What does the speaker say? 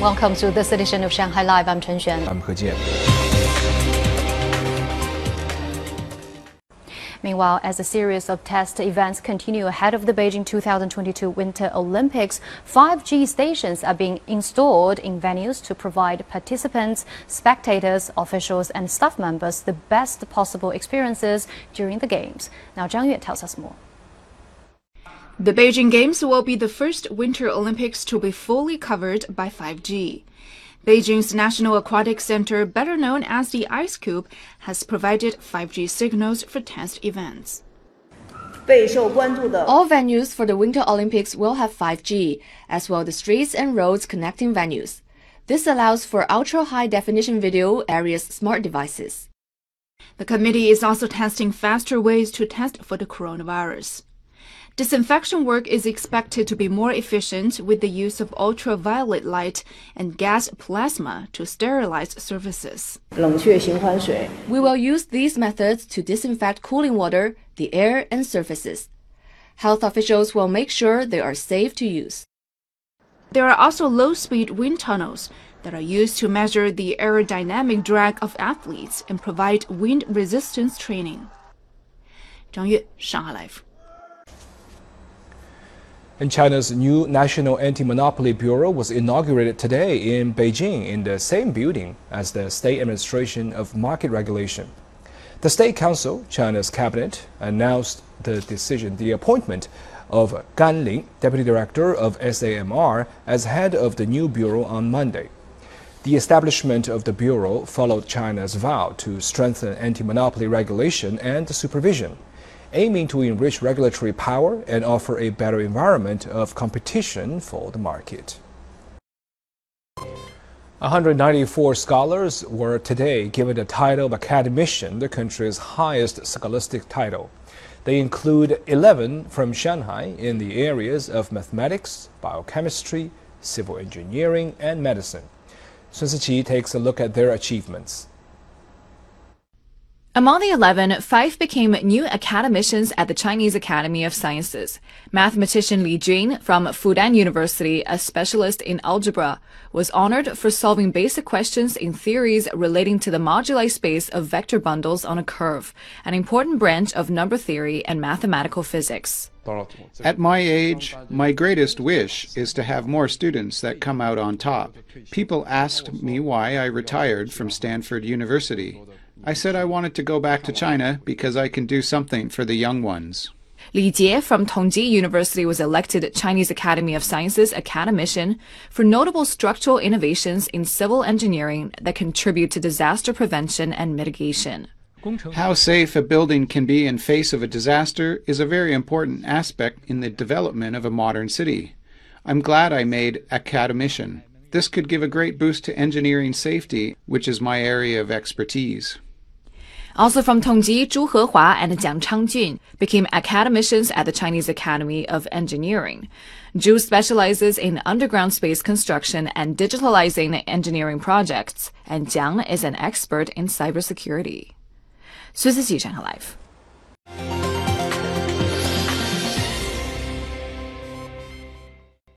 Welcome to this edition of Shanghai Live. I'm Chen Xuan. I'm He Jian. Meanwhile, as a series of test events continue ahead of the Beijing 2022 Winter Olympics, 5G stations are being installed in venues to provide participants, spectators, officials, and staff members the best possible experiences during the Games. Now, Zhang Yue tells us more. The Beijing Games will be the first Winter Olympics to be fully covered by 5G. Beijing's National Aquatic Center, better known as the Ice Cube, has provided 5G signals for test events. All venues for the Winter Olympics will have 5G, as well the streets and roads connecting venues. This allows for ultra high definition video areas smart devices. The committee is also testing faster ways to test for the coronavirus. Disinfection work is expected to be more efficient with the use of ultraviolet light and gas plasma to sterilize surfaces. We will use these methods to disinfect cooling water, the air, and surfaces. Health officials will make sure they are safe to use. There are also low speed wind tunnels that are used to measure the aerodynamic drag of athletes and provide wind resistance training. 张悦，上海 Live。And China's new National Anti-Monopoly Bureau was inaugurated today in Beijing in the same building as the State Administration of Market Regulation. The State Council, China's cabinet, announced the decision, the appointment of Gan Lin, Deputy Director of SAMR, as head of the new bureau on Monday. The establishment of the bureau followed China's vow to strengthen anti-monopoly regulation and supervision aiming to enrich regulatory power and offer a better environment of competition for the market. 194 scholars were today given the title of Academician, the country's highest scholastic title. They include 11 from Shanghai in the areas of mathematics, biochemistry, civil engineering, and medicine. Sun Siqi takes a look at their achievements. Among the 11, five became new academicians at the Chinese Academy of Sciences. Mathematician Li Jun from Fudan University, a specialist in algebra, was honored for solving basic questions in theories relating to the moduli space of vector bundles on a curve, an important branch of number theory and mathematical physics. At my age, my greatest wish is to have more students that come out on top. People asked me why I retired from Stanford University. I said I wanted to go back to China because I can do something for the young ones. Li Jie from Tongji University was elected Chinese Academy of Sciences Academician for notable structural innovations in civil engineering that contribute to disaster prevention and mitigation. How safe a building can be in face of a disaster is a very important aspect in the development of a modern city. I'm glad I made academician. This could give a great boost to engineering safety, which is my area of expertise. Also from Tongji, Zhu Hehua and Jiang Changjun became academicians at the Chinese Academy of Engineering. Zhu specializes in underground space construction and digitalizing engineering projects, and Jiang is an expert in cybersecurity. 孙思琪，上海 Live。